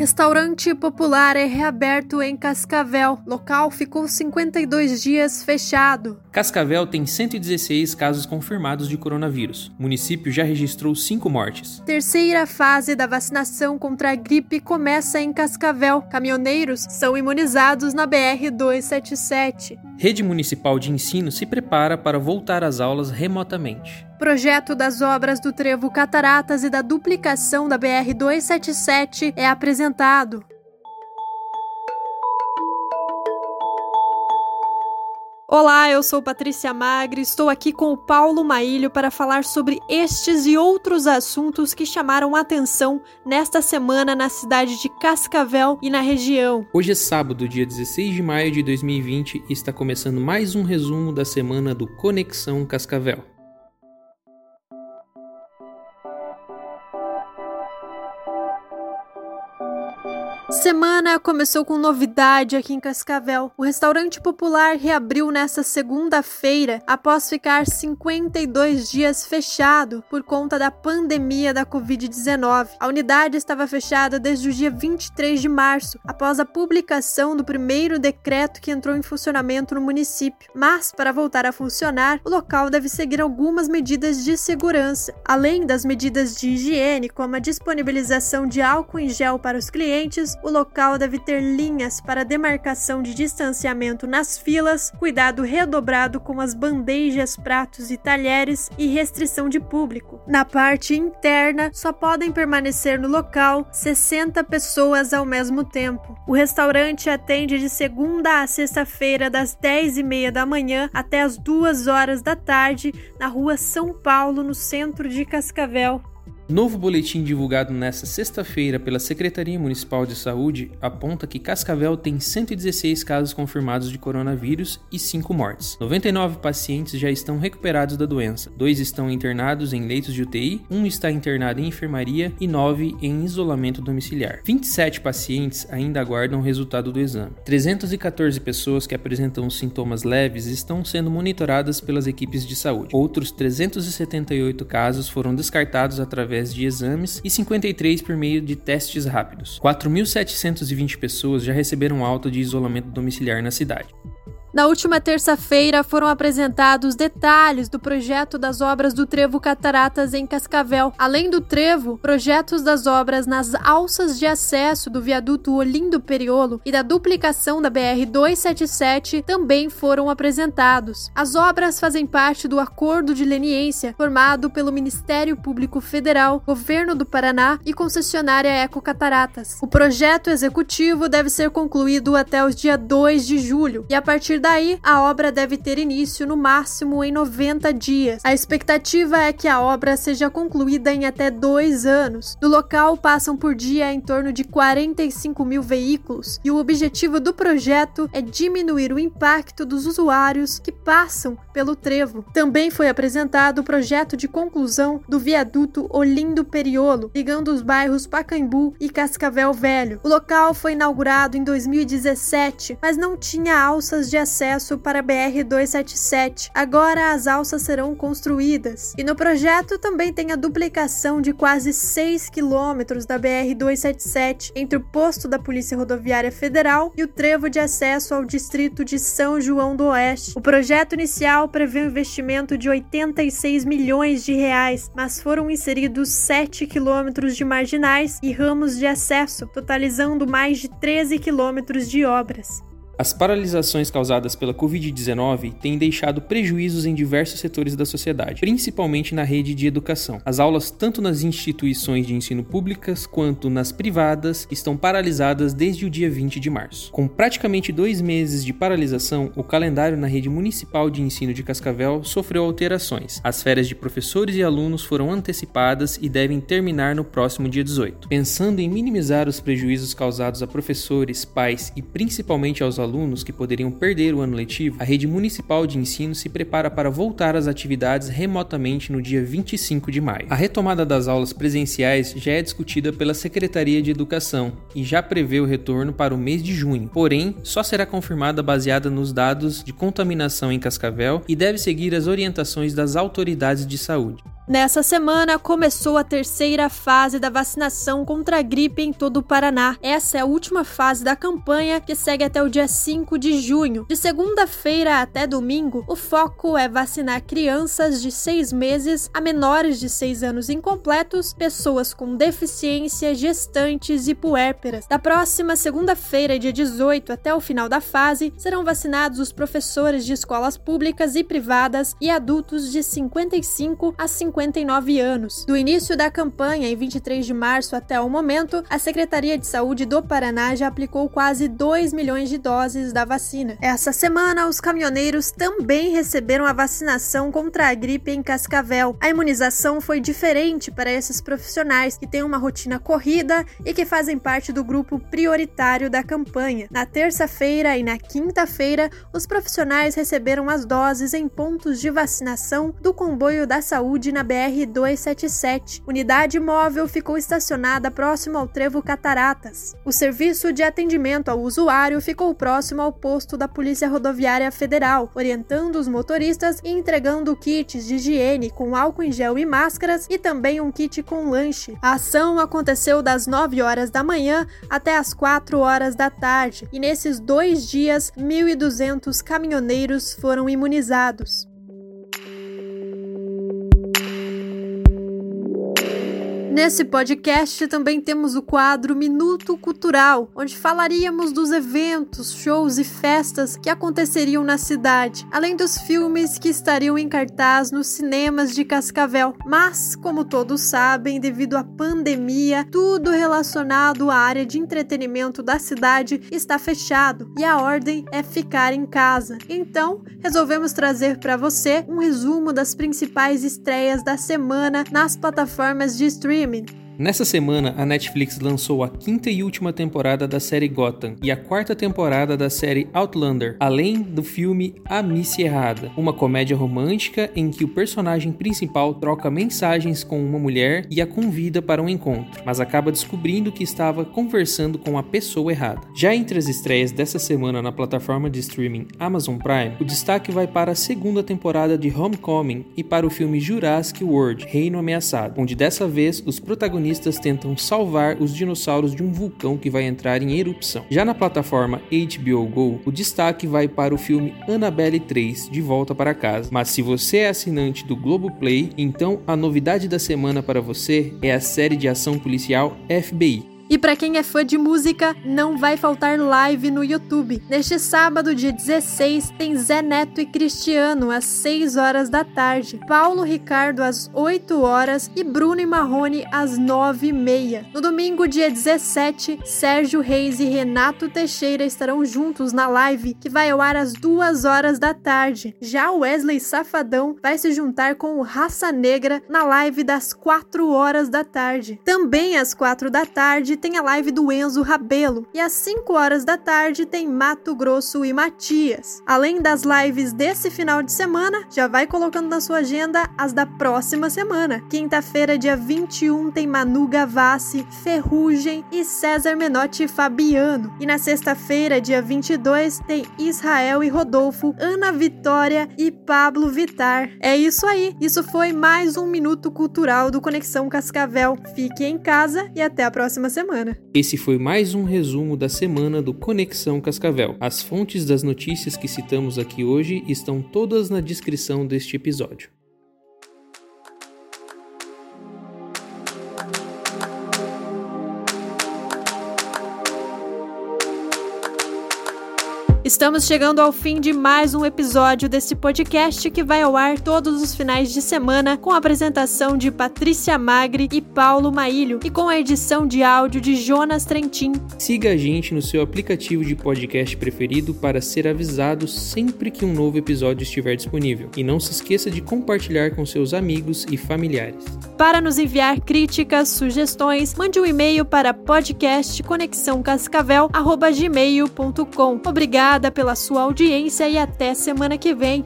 Restaurante popular é reaberto em Cascavel. Local ficou 52 dias fechado. Cascavel tem 116 casos confirmados de coronavírus. O município já registrou 5 mortes. Terceira fase da vacinação contra a gripe começa em Cascavel. Caminhoneiros são imunizados na BR 277. Rede Municipal de Ensino se prepara para voltar às aulas remotamente. Projeto das obras do Trevo Cataratas e da duplicação da BR 277 é apresentado. Olá, eu sou Patrícia Magri, estou aqui com o Paulo Maílio para falar sobre estes e outros assuntos que chamaram atenção nesta semana na cidade de Cascavel e na região. Hoje é sábado, dia 16 de maio de 2020 e está começando mais um resumo da semana do Conexão Cascavel. Semana começou com novidade aqui em Cascavel. O restaurante popular reabriu nesta segunda-feira após ficar 52 dias fechado por conta da pandemia da Covid-19. A unidade estava fechada desde o dia 23 de março, após a publicação do primeiro decreto que entrou em funcionamento no município. Mas, para voltar a funcionar, o local deve seguir algumas medidas de segurança, além das medidas de higiene, como a disponibilização de álcool em gel para os clientes, o local deve ter linhas para demarcação de distanciamento nas filas, cuidado redobrado com as bandejas, pratos e talheres e restrição de público. Na parte interna, só podem permanecer no local 60 pessoas ao mesmo tempo. O restaurante atende de segunda a sexta-feira, das 10h30 da manhã até as 2 horas da tarde, na rua São Paulo, no centro de Cascavel. Novo boletim divulgado nesta sexta-feira pela Secretaria Municipal de Saúde aponta que Cascavel tem 116 casos confirmados de coronavírus e 5 mortes. 99 pacientes já estão recuperados da doença, dois estão internados em leitos de UTI, um está internado em enfermaria e 9 em isolamento domiciliar. 27 pacientes ainda aguardam o resultado do exame. 314 pessoas que apresentam sintomas leves estão sendo monitoradas pelas equipes de saúde. Outros 378 casos foram descartados através através de exames e 53 por meio de testes rápidos. 4.720 pessoas já receberam alta de isolamento domiciliar na cidade. Na última terça-feira foram apresentados detalhes do projeto das obras do Trevo Cataratas em Cascavel. Além do trevo, projetos das obras nas alças de acesso do viaduto Olindo Periolo e da duplicação da BR 277 também foram apresentados. As obras fazem parte do acordo de leniência formado pelo Ministério Público Federal, Governo do Paraná e concessionária Eco Cataratas. O projeto executivo deve ser concluído até o dia 2 de julho e a partir daí, a obra deve ter início no máximo em 90 dias. A expectativa é que a obra seja concluída em até dois anos. No local passam por dia em torno de 45 mil veículos e o objetivo do projeto é diminuir o impacto dos usuários que passam pelo trevo. Também foi apresentado o projeto de conclusão do viaduto Olindo Periolo, ligando os bairros Pacaembu e Cascavel Velho. O local foi inaugurado em 2017, mas não tinha alças de acesso para a BR-277. Agora as alças serão construídas. E no projeto também tem a duplicação de quase 6 quilômetros da BR-277 entre o posto da Polícia Rodoviária Federal e o trevo de acesso ao distrito de São João do Oeste. O projeto inicial prevê um investimento de 86 milhões de reais, mas foram inseridos 7 quilômetros de marginais e ramos de acesso, totalizando mais de 13 quilômetros de obras. As paralisações causadas pela Covid-19 têm deixado prejuízos em diversos setores da sociedade, principalmente na rede de educação. As aulas, tanto nas instituições de ensino públicas quanto nas privadas, estão paralisadas desde o dia 20 de março. Com praticamente dois meses de paralisação, o calendário na rede municipal de ensino de Cascavel sofreu alterações. As férias de professores e alunos foram antecipadas e devem terminar no próximo dia 18. Pensando em minimizar os prejuízos causados a professores, pais e principalmente aos alunos, alunos que poderiam perder o ano letivo, a rede municipal de ensino se prepara para voltar às atividades remotamente no dia 25 de maio. A retomada das aulas presenciais já é discutida pela Secretaria de Educação e já prevê o retorno para o mês de junho, porém, só será confirmada baseada nos dados de contaminação em Cascavel e deve seguir as orientações das autoridades de saúde. Nessa semana começou a terceira fase da vacinação contra a gripe em todo o Paraná. Essa é a última fase da campanha que segue até o dia 5 de junho. De segunda-feira até domingo, o foco é vacinar crianças de 6 meses a menores de 6 anos incompletos, pessoas com deficiência, gestantes e puérperas. Da próxima segunda-feira, dia 18, até o final da fase, serão vacinados os professores de escolas públicas e privadas e adultos de 55 a 50 59 anos. Do início da campanha, em 23 de março até o momento, a Secretaria de Saúde do Paraná já aplicou quase 2 milhões de doses da vacina. Essa semana, os caminhoneiros também receberam a vacinação contra a gripe em Cascavel. A imunização foi diferente para esses profissionais que têm uma rotina corrida e que fazem parte do grupo prioritário da campanha. Na terça-feira e na quinta-feira, os profissionais receberam as doses em pontos de vacinação do comboio da saúde na BR-277. Unidade móvel ficou estacionada próximo ao trevo Cataratas. O serviço de atendimento ao usuário ficou próximo ao posto da Polícia Rodoviária Federal, orientando os motoristas e entregando kits de higiene com álcool em gel e máscaras e também um kit com lanche. A ação aconteceu das 9 horas da manhã até as 4 horas da tarde e nesses dois dias, 1.200 caminhoneiros foram imunizados. Nesse podcast também temos o quadro Minuto Cultural, onde falaríamos dos eventos, shows e festas que aconteceriam na cidade, além dos filmes que estariam em cartaz nos cinemas de Cascavel. Mas, como todos sabem, devido à pandemia, tudo relacionado à área de entretenimento da cidade está fechado e a ordem é ficar em casa. Então, resolvemos trazer para você um resumo das principais estreias da semana nas plataformas de streaming streaming Nessa semana, a Netflix lançou a quinta e última temporada da série Gotham e a quarta temporada da série Outlander, além do filme A Missa Errada, uma comédia romântica em que o personagem principal troca mensagens com uma mulher e a convida para um encontro, mas acaba descobrindo que estava conversando com a pessoa errada. Já entre as estreias dessa semana na plataforma de streaming Amazon Prime, o destaque vai para a segunda temporada de Homecoming e para o filme Jurassic World Reino Ameaçado, onde dessa vez os protagonistas protagonistas tentam salvar os dinossauros de um vulcão que vai entrar em erupção. Já na plataforma HBO Go, o destaque vai para o filme Annabelle 3, De Volta para Casa. Mas se você é assinante do Globoplay, então a novidade da semana para você é a série de ação policial FBI. E para quem é fã de música, não vai faltar live no YouTube. Neste sábado, dia 16, tem Zé Neto e Cristiano às 6 horas da tarde, Paulo Ricardo às 8 horas e Bruno e Marrone às 9 e meia. No domingo, dia 17, Sérgio Reis e Renato Teixeira estarão juntos na live que vai ao ar às 2 horas da tarde. Já Wesley Safadão vai se juntar com o Raça Negra na live das 4 horas da tarde. Também às 4 da tarde tem a live do Enzo Rabelo e às 5 horas da tarde tem Mato Grosso e Matias. Além das lives desse final de semana, já vai colocando na sua agenda as da próxima semana. Quinta-feira, dia 21, tem Manu Gavassi, Ferrugem e César Menotti Fabiano. E na sexta-feira, dia 22, tem Israel e Rodolfo, Ana Vitória e Pablo Vitar. É isso aí. Isso foi mais um minuto cultural do Conexão Cascavel. Fique em casa e até a próxima semana semana. Esse foi mais um resumo da semana do Conexão Cascavel. As fontes das notícias que citamos aqui hoje estão todas na descrição deste episódio. Estamos chegando ao fim de mais um episódio desse podcast que vai ao ar todos os finais de semana com a apresentação de Patrícia Magri e Paulo Maílio e com a edição de áudio de Jonas Trentin. Siga a gente no seu aplicativo de podcast preferido para ser avisado sempre que um novo episódio estiver disponível. E não se esqueça de compartilhar com seus amigos e familiares. Para nos enviar críticas, sugestões, mande um e-mail para podcastconexãocascavel@gmail.com. Obrigada pela sua audiência e até semana que vem.